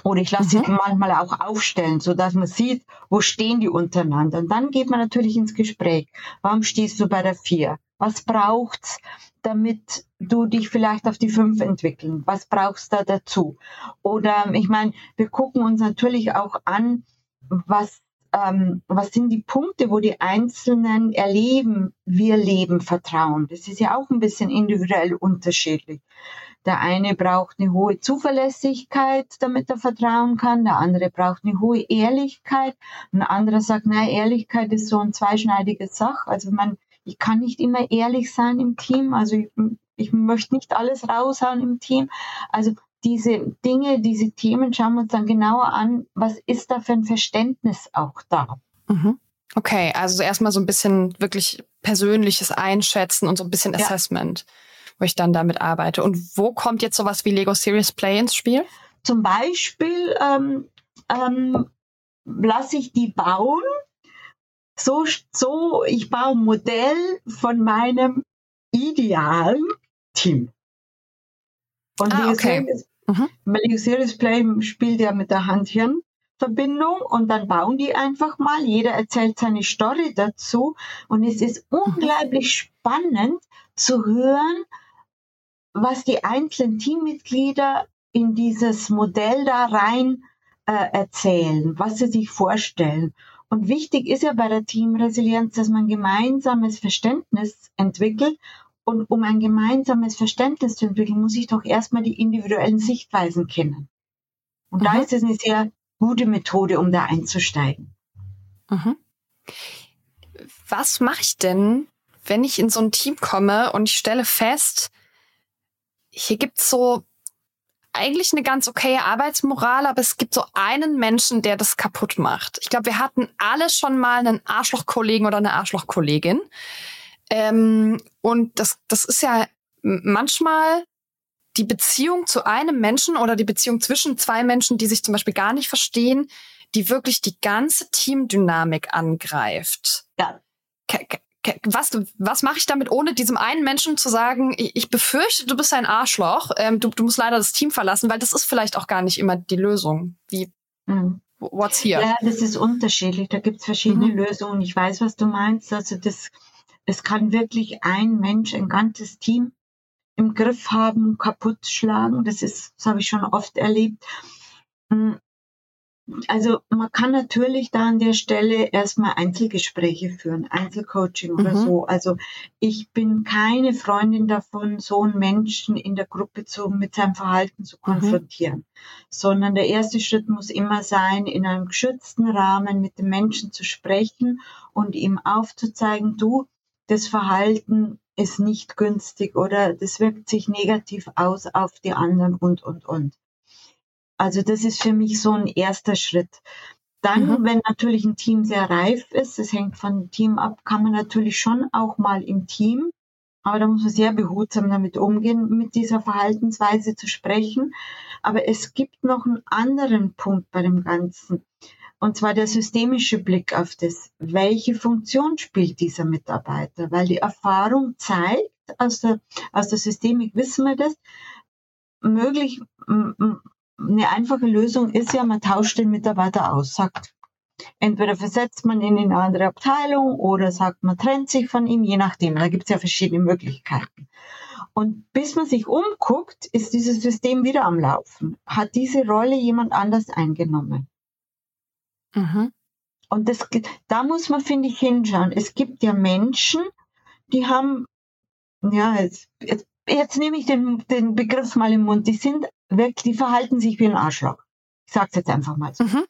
Oder ich lasse mhm. sie manchmal auch aufstellen, so dass man sieht, wo stehen die untereinander. Und dann geht man natürlich ins Gespräch. Warum stehst du bei der vier? Was braucht's, damit du dich vielleicht auf die fünf entwickeln? Was brauchst du da dazu? Oder ich meine, wir gucken uns natürlich auch an, was, ähm, was sind die Punkte, wo die Einzelnen erleben, wir leben Vertrauen. Das ist ja auch ein bisschen individuell unterschiedlich. Der eine braucht eine hohe Zuverlässigkeit, damit er vertrauen kann. Der andere braucht eine hohe Ehrlichkeit. Ein anderer sagt, na, Ehrlichkeit ist so ein zweischneidiges Sach. Also man, ich kann nicht immer ehrlich sein im Team. Also ich, ich möchte nicht alles raushauen im Team. Also diese Dinge, diese Themen schauen wir uns dann genauer an, was ist da für ein Verständnis auch da. Mhm. Okay, also erstmal so ein bisschen wirklich persönliches Einschätzen und so ein bisschen ja. Assessment, wo ich dann damit arbeite. Und wo kommt jetzt sowas wie Lego Serious Play ins Spiel? Zum Beispiel ähm, ähm, lasse ich die bauen. So, so, ich baue ein Modell von meinem idealen Team. Und ah, okay. Mhm. Series Play spielt ja mit der Hand-Hirn-Verbindung und dann bauen die einfach mal. Jeder erzählt seine Story dazu und es ist mhm. unglaublich spannend zu hören, was die einzelnen Teammitglieder in dieses Modell da rein äh, erzählen, was sie sich vorstellen. Und wichtig ist ja bei der Teamresilienz, dass man gemeinsames Verständnis entwickelt und um ein gemeinsames Verständnis zu entwickeln, muss ich doch erstmal die individuellen Sichtweisen kennen. Und mhm. da ist es eine sehr gute Methode, um da einzusteigen. Mhm. Was mache ich denn, wenn ich in so ein Team komme und ich stelle fest, hier gibt's so eigentlich eine ganz okaye Arbeitsmoral, aber es gibt so einen Menschen, der das kaputt macht. Ich glaube, wir hatten alle schon mal einen Arschlochkollegen oder eine Arschlochkollegin. Ähm, und das, das ist ja manchmal die Beziehung zu einem Menschen oder die Beziehung zwischen zwei Menschen, die sich zum Beispiel gar nicht verstehen, die wirklich die ganze Teamdynamik angreift. Ja. Was, was mache ich damit, ohne diesem einen Menschen zu sagen, ich, befürchte, du bist ein Arschloch, ähm, du, du musst leider das Team verlassen, weil das ist vielleicht auch gar nicht immer die Lösung. Wie, mhm. what's here? Ja, das ist unterschiedlich. Da gibt es verschiedene mhm. Lösungen. Ich weiß, was du meinst. Also das es kann wirklich ein Mensch, ein ganzes Team im Griff haben, kaputt schlagen. Das ist, das habe ich schon oft erlebt. Hm. Also man kann natürlich da an der Stelle erstmal Einzelgespräche führen, Einzelcoaching oder mhm. so. Also ich bin keine Freundin davon, so einen Menschen in der Gruppe zu, mit seinem Verhalten zu mhm. konfrontieren, mhm. sondern der erste Schritt muss immer sein, in einem geschützten Rahmen mit dem Menschen zu sprechen und ihm aufzuzeigen, du, das Verhalten ist nicht günstig oder das wirkt sich negativ aus auf die anderen und, und, und. Also das ist für mich so ein erster Schritt. Dann, mhm. wenn natürlich ein Team sehr reif ist, das hängt von Team ab, kann man natürlich schon auch mal im Team, aber da muss man sehr behutsam damit umgehen, mit dieser Verhaltensweise zu sprechen. Aber es gibt noch einen anderen Punkt bei dem Ganzen. Und zwar der systemische Blick auf das, welche Funktion spielt dieser Mitarbeiter? Weil die Erfahrung zeigt, aus der, aus der Systemik wissen wir das, möglich, eine einfache Lösung ist ja, man tauscht den Mitarbeiter aus, sagt, entweder versetzt man ihn in eine andere Abteilung oder sagt, man trennt sich von ihm, je nachdem. Da gibt es ja verschiedene Möglichkeiten. Und bis man sich umguckt, ist dieses System wieder am Laufen. Hat diese Rolle jemand anders eingenommen? Mhm. Und das, da muss man, finde ich, hinschauen. Es gibt ja Menschen, die haben, ja, jetzt, jetzt, jetzt nehme ich den, den Begriff mal im Mund, die sind wirklich, die verhalten sich wie ein Arschloch. Ich sage es jetzt einfach mal so. Mhm.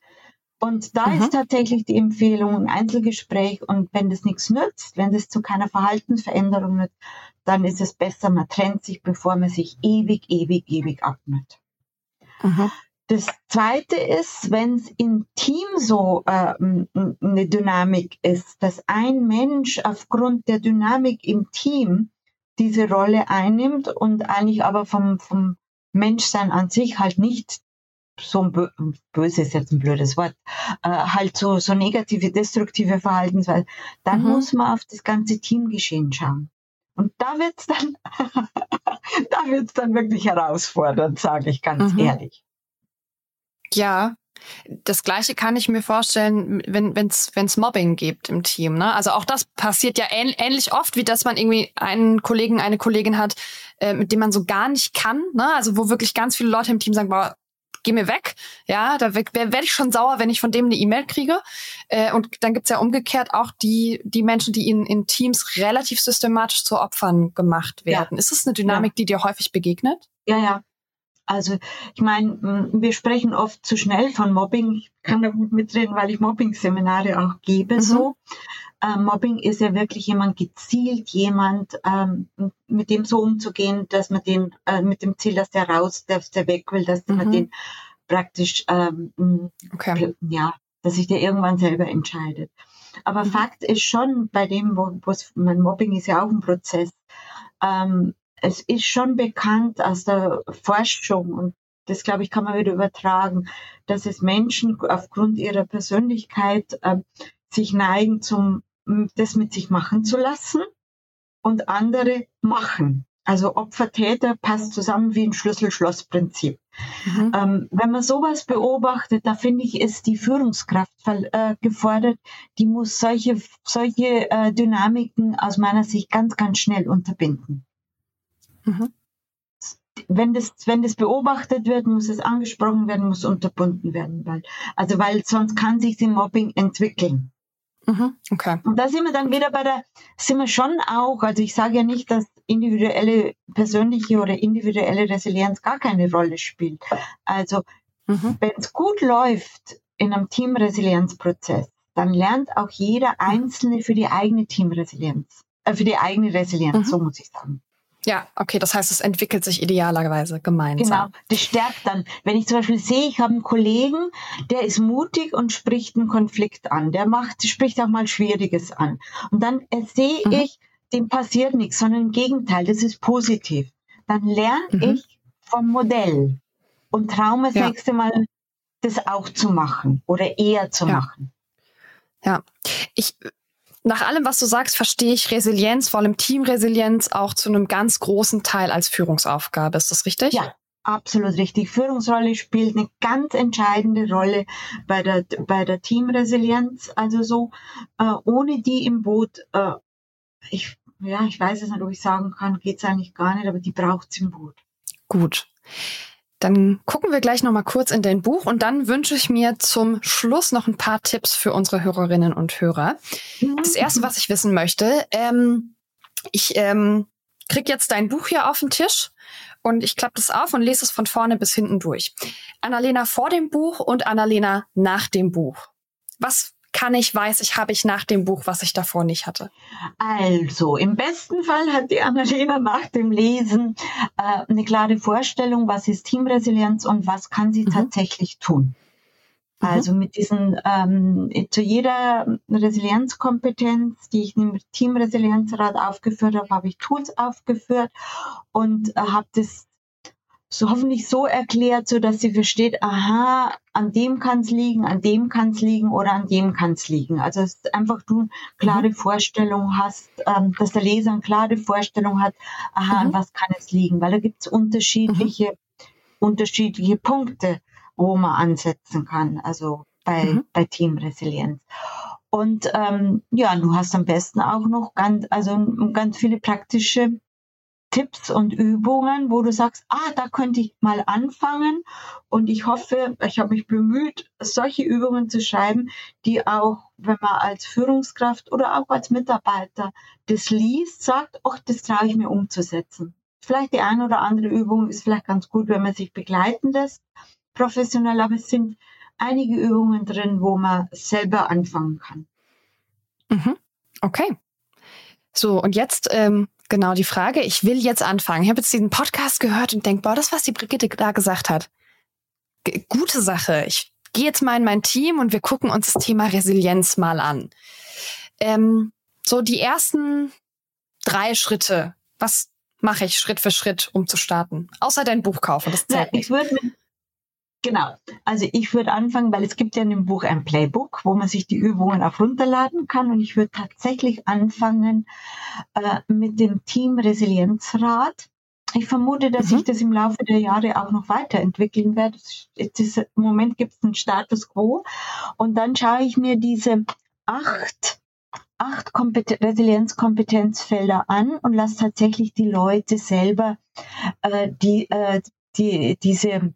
Und da mhm. ist tatsächlich die Empfehlung ein Einzelgespräch und wenn das nichts nützt, wenn das zu keiner Verhaltensveränderung nützt, dann ist es besser, man trennt sich, bevor man sich ewig, ewig, ewig abnimmt. Mhm. Das zweite ist, wenn es im Team so äh, eine Dynamik ist, dass ein Mensch aufgrund der Dynamik im Team diese Rolle einnimmt und eigentlich aber vom, vom Menschsein an sich halt nicht so ein böse ist jetzt ein blödes Wort, äh, halt so, so negative, destruktive Verhaltensweise, dann mhm. muss man auf das ganze Teamgeschehen schauen. Und da wird's dann, da wird's dann wirklich herausfordernd, sage ich ganz mhm. ehrlich. Ja, das Gleiche kann ich mir vorstellen, wenn es wenn's Mobbing gibt im Team. Ne? Also auch das passiert ja ähn, ähnlich oft, wie dass man irgendwie einen Kollegen, eine Kollegin hat, äh, mit dem man so gar nicht kann. Ne? Also wo wirklich ganz viele Leute im Team sagen, boah, geh mir weg. Ja, da werde ich schon sauer, wenn ich von dem eine E-Mail kriege. Äh, und dann gibt's ja umgekehrt auch die, die Menschen, die in, in Teams relativ systematisch zu Opfern gemacht werden. Ja. Ist es eine Dynamik, ja. die dir häufig begegnet? Ja, ja. Also ich meine, wir sprechen oft zu schnell von Mobbing. Ich kann da gut mitreden, weil ich Mobbing-Seminare auch gebe. Mhm. So äh, Mobbing ist ja wirklich jemand gezielt, jemand ähm, mit dem so umzugehen, dass man den äh, mit dem Ziel, dass der raus, dass der weg will, dass mhm. man den praktisch ähm, okay. ja, dass sich der irgendwann selber entscheidet. Aber mhm. Fakt ist schon, bei dem, wo mein Mobbing ist ja auch ein Prozess. Ähm, es ist schon bekannt aus der Forschung und das glaube ich kann man wieder übertragen, dass es Menschen aufgrund ihrer Persönlichkeit äh, sich neigen zum das mit sich machen zu lassen und andere machen. Also Opfer-Täter passt zusammen wie ein Schlüssel-Schloss-Prinzip. Mhm. Ähm, wenn man sowas beobachtet, da finde ich, ist die Führungskraft äh, gefordert. Die muss solche, solche äh, Dynamiken aus meiner Sicht ganz, ganz schnell unterbinden. Mhm. Wenn das, wenn das beobachtet wird, muss es angesprochen werden, muss unterbunden werden, weil, also weil sonst kann sich die Mobbing entwickeln. Mhm, okay. Und da sind wir dann wieder bei der, sind wir schon auch, also ich sage ja nicht, dass individuelle, persönliche oder individuelle Resilienz gar keine Rolle spielt. Also mhm. wenn es gut läuft in einem Teamresilienzprozess, dann lernt auch jeder Einzelne für die eigene Teamresilienz, äh, für die eigene Resilienz, mhm. so muss ich sagen. Ja, okay, das heißt, es entwickelt sich idealerweise gemeinsam. Genau, das stärkt dann. Wenn ich zum Beispiel sehe, ich habe einen Kollegen, der ist mutig und spricht einen Konflikt an, der macht, spricht auch mal Schwieriges an. Und dann sehe mhm. ich, dem passiert nichts, sondern im Gegenteil, das ist positiv. Dann lerne mhm. ich vom Modell und traue mir das ja. nächste Mal, das auch zu machen oder eher zu ja. machen. Ja, ich nach allem, was du sagst, verstehe ich Resilienz, vor allem Teamresilienz, auch zu einem ganz großen Teil als Führungsaufgabe. Ist das richtig? Ja, absolut richtig. Führungsrolle spielt eine ganz entscheidende Rolle bei der, bei der Teamresilienz. Also so, äh, ohne die im Boot, äh, ich, ja, ich weiß es nicht, ob ich sagen kann, geht's eigentlich gar nicht, aber die braucht's im Boot. Gut. Dann gucken wir gleich noch mal kurz in dein Buch und dann wünsche ich mir zum Schluss noch ein paar Tipps für unsere Hörerinnen und Hörer. Das erste, was ich wissen möchte, ähm, ich ähm, krieg jetzt dein Buch hier auf den Tisch und ich klappe das auf und lese es von vorne bis hinten durch. Annalena vor dem Buch und Annalena nach dem Buch. Was kann ich, weiß ich, habe ich nach dem Buch, was ich davor nicht hatte? Also, im besten Fall hat die Annalena nach dem Lesen äh, eine klare Vorstellung, was ist Teamresilienz und was kann sie mhm. tatsächlich tun. Mhm. Also mit diesen, ähm, zu jeder Resilienzkompetenz, die ich im Teamresilienzrat aufgeführt habe, habe ich Tools aufgeführt und äh, habe das so hoffentlich so erklärt, so dass sie versteht, aha, an dem kann es liegen, an dem kann es liegen oder an dem kann es liegen. Also dass einfach du klare mhm. Vorstellung hast, ähm, dass der Leser eine klare Vorstellung hat, aha, mhm. an was kann es liegen, weil da gibt es unterschiedliche, mhm. unterschiedliche Punkte, wo man ansetzen kann, also bei, mhm. bei Teamresilienz. Und ähm, ja, du hast am besten auch noch ganz, also ganz viele praktische Tipps und Übungen, wo du sagst, ah, da könnte ich mal anfangen. Und ich hoffe, ich habe mich bemüht, solche Übungen zu schreiben, die auch, wenn man als Führungskraft oder auch als Mitarbeiter das liest, sagt, ach, das traue ich mir umzusetzen. Vielleicht die eine oder andere Übung ist vielleicht ganz gut, wenn man sich begleiten lässt, professionell, aber es sind einige Übungen drin, wo man selber anfangen kann. Mhm. Okay. So, und jetzt ähm, genau die Frage, ich will jetzt anfangen. Ich habe jetzt diesen Podcast gehört und denke, boah, das, was die Brigitte da gesagt hat, G gute Sache. Ich gehe jetzt mal in mein Team und wir gucken uns das Thema Resilienz mal an. Ähm, so die ersten drei Schritte. Was mache ich Schritt für Schritt, um zu starten? Außer dein Buch kaufen, das zählt ja, ich würde Genau. Also ich würde anfangen, weil es gibt ja in dem Buch ein Playbook, wo man sich die Übungen auch runterladen kann. Und ich würde tatsächlich anfangen äh, mit dem Team Resilienzrat. Ich vermute, dass mhm. sich das im Laufe der Jahre auch noch weiterentwickeln. Jetzt ist, Im Moment gibt es einen Status quo. Und dann schaue ich mir diese acht acht Resilienzkompetenzfelder an und lasse tatsächlich die Leute selber äh, die, äh, die, diese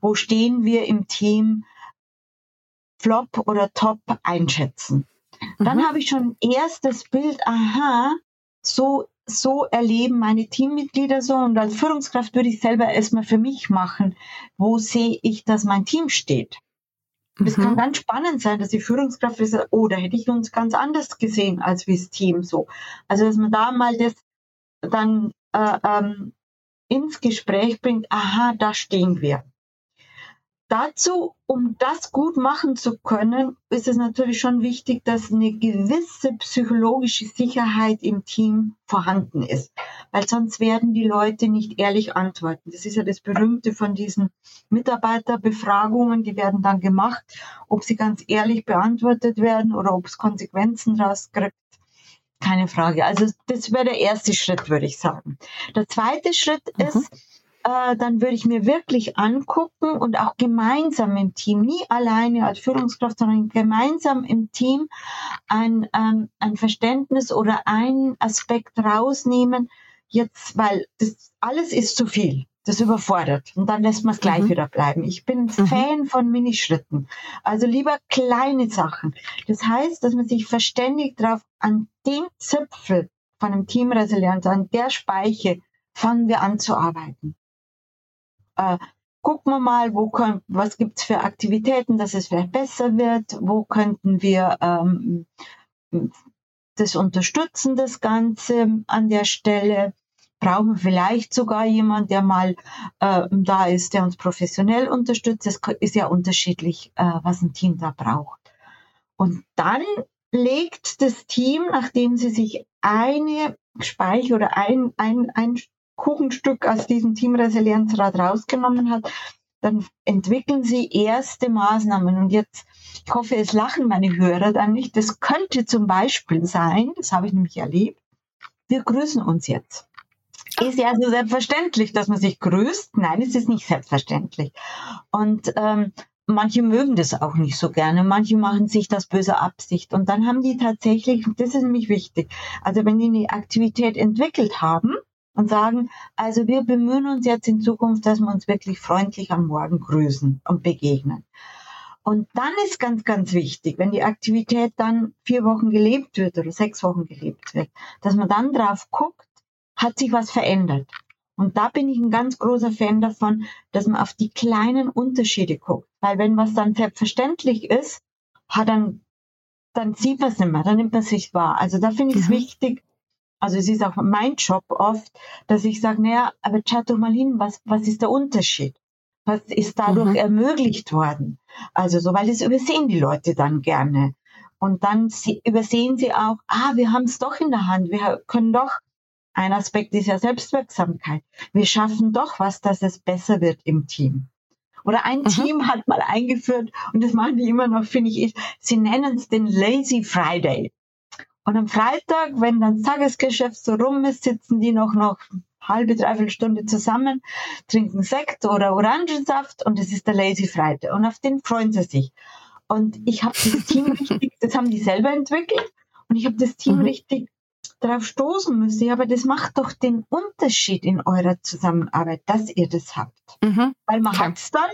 wo stehen wir im Team, Flop oder Top einschätzen. Mhm. Dann habe ich schon erstes Bild, aha, so, so erleben meine Teammitglieder so und als Führungskraft würde ich selber erstmal für mich machen, wo sehe ich, dass mein Team steht. Und es mhm. kann ganz spannend sein, dass die Führungskraft sagt, oh, da hätte ich uns ganz anders gesehen als wie das Team so. Also, dass man da mal das dann äh, ähm, ins Gespräch bringt, aha, da stehen wir. Dazu, um das gut machen zu können, ist es natürlich schon wichtig, dass eine gewisse psychologische Sicherheit im Team vorhanden ist, weil sonst werden die Leute nicht ehrlich antworten. Das ist ja das Berühmte von diesen Mitarbeiterbefragungen, die werden dann gemacht, ob sie ganz ehrlich beantwortet werden oder ob es Konsequenzen rauskriegt. Keine Frage. Also das wäre der erste Schritt, würde ich sagen. Der zweite Schritt mhm. ist, äh, dann würde ich mir wirklich angucken und auch gemeinsam im Team, nie alleine als Führungskraft, sondern gemeinsam im Team ein, ähm, ein Verständnis oder einen Aspekt rausnehmen, jetzt, weil das alles ist zu viel. Das überfordert. Und dann lässt man es gleich mhm. wieder bleiben. Ich bin mhm. Fan von Minischritten. Also lieber kleine Sachen. Das heißt, dass man sich verständigt darauf, an dem Zipfel von einem Team Resilienz, an der Speiche, fangen wir an zu arbeiten äh, gucken wir mal, wo können, was gibt's für Aktivitäten, dass es vielleicht besser wird, wo könnten wir ähm, das unterstützen, das Ganze an der Stelle. Brauchen wir vielleicht sogar jemand, der mal äh, da ist, der uns professionell unterstützt. Das ist ja unterschiedlich, äh, was ein Team da braucht. Und dann legt das Team, nachdem sie sich eine Speicher oder ein, ein, ein Kuchenstück aus diesem Team Resilienzrat rausgenommen hat, dann entwickeln sie erste Maßnahmen. Und jetzt, ich hoffe, es lachen meine Hörer dann nicht. Das könnte zum Beispiel sein, das habe ich nämlich erlebt, wir grüßen uns jetzt. Ist ja so selbstverständlich, dass man sich grüßt. Nein, es ist nicht selbstverständlich. Und ähm, manche mögen das auch nicht so gerne. Manche machen sich das böse Absicht. Und dann haben die tatsächlich, das ist nämlich wichtig, also wenn die eine Aktivität entwickelt haben, und sagen, also wir bemühen uns jetzt in Zukunft, dass wir uns wirklich freundlich am Morgen grüßen und begegnen. Und dann ist ganz, ganz wichtig, wenn die Aktivität dann vier Wochen gelebt wird oder sechs Wochen gelebt wird, dass man dann drauf guckt, hat sich was verändert. Und da bin ich ein ganz großer Fan davon, dass man auf die kleinen Unterschiede guckt. Weil wenn was dann selbstverständlich ist, hat dann, dann sieht man es nicht mehr, dann nimmt man sich wahr. Also da finde ich es mhm. wichtig, also es ist auch mein Job oft, dass ich sage, naja, aber schaut doch mal hin, was, was ist der Unterschied? Was ist dadurch mhm. ermöglicht worden? Also so, weil das übersehen die Leute dann gerne. Und dann übersehen sie auch, ah, wir haben es doch in der Hand, wir können doch, ein Aspekt ist ja Selbstwirksamkeit. Wir schaffen doch was, dass es besser wird im Team. Oder ein mhm. Team hat mal eingeführt, und das machen die immer noch, finde ich, sie nennen es den Lazy Friday. Und am Freitag, wenn dann das Tagesgeschäft so rum ist, sitzen die noch noch halbe, dreiviertel Stunde zusammen, trinken Sekt oder Orangensaft und es ist der Lazy Friday. Und auf den freuen sie sich. Und ich habe das Team richtig, das haben die selber entwickelt und ich habe das Team mhm. richtig darauf stoßen müssen. Ja, aber das macht doch den Unterschied in eurer Zusammenarbeit, dass ihr das habt. Mhm. Weil man okay. hat es dann,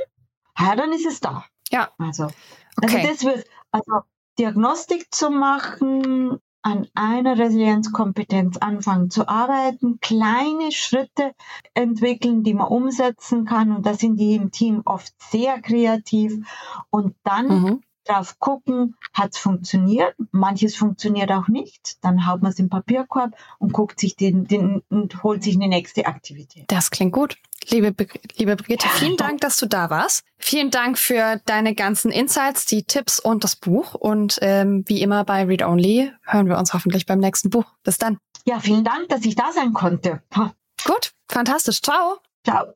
ja, dann ist es da. Ja. Also, also okay. das wird, also Diagnostik zu machen, an einer Resilienzkompetenz anfangen zu arbeiten, kleine Schritte entwickeln, die man umsetzen kann. Und da sind die im Team oft sehr kreativ. Und dann mhm drauf gucken, hat es funktioniert. Manches funktioniert auch nicht. Dann haut man es im Papierkorb und guckt sich den, den und holt sich eine nächste Aktivität. Das klingt gut. Liebe, liebe Brigitte, vielen Dank, dass du da warst. Vielen Dank für deine ganzen Insights, die Tipps und das Buch. Und ähm, wie immer bei Read Only hören wir uns hoffentlich beim nächsten Buch. Bis dann. Ja, vielen Dank, dass ich da sein konnte. Ha. Gut, fantastisch. Ciao. Ciao.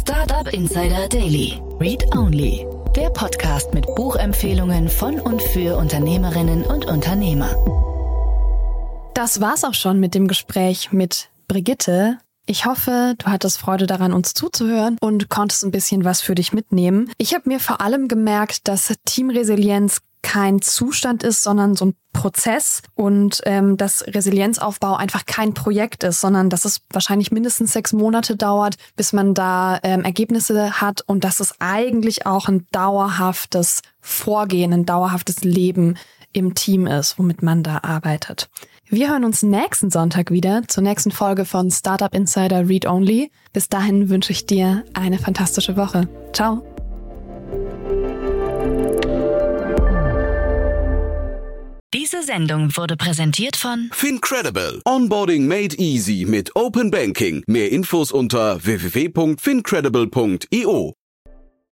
Startup Insider Daily. Read Only. Der Podcast mit Buchempfehlungen von und für Unternehmerinnen und Unternehmer. Das war's auch schon mit dem Gespräch mit Brigitte. Ich hoffe, du hattest Freude daran, uns zuzuhören und konntest ein bisschen was für dich mitnehmen. Ich habe mir vor allem gemerkt, dass Teamresilienz kein Zustand ist, sondern so ein Prozess und ähm, dass Resilienzaufbau einfach kein Projekt ist, sondern dass es wahrscheinlich mindestens sechs Monate dauert, bis man da ähm, Ergebnisse hat und dass es eigentlich auch ein dauerhaftes Vorgehen, ein dauerhaftes Leben im Team ist, womit man da arbeitet. Wir hören uns nächsten Sonntag wieder zur nächsten Folge von Startup Insider Read Only. Bis dahin wünsche ich dir eine fantastische Woche. Ciao. Diese Sendung wurde präsentiert von Fincredible. Onboarding made easy mit Open Banking. Mehr Infos unter www.fincredible.io.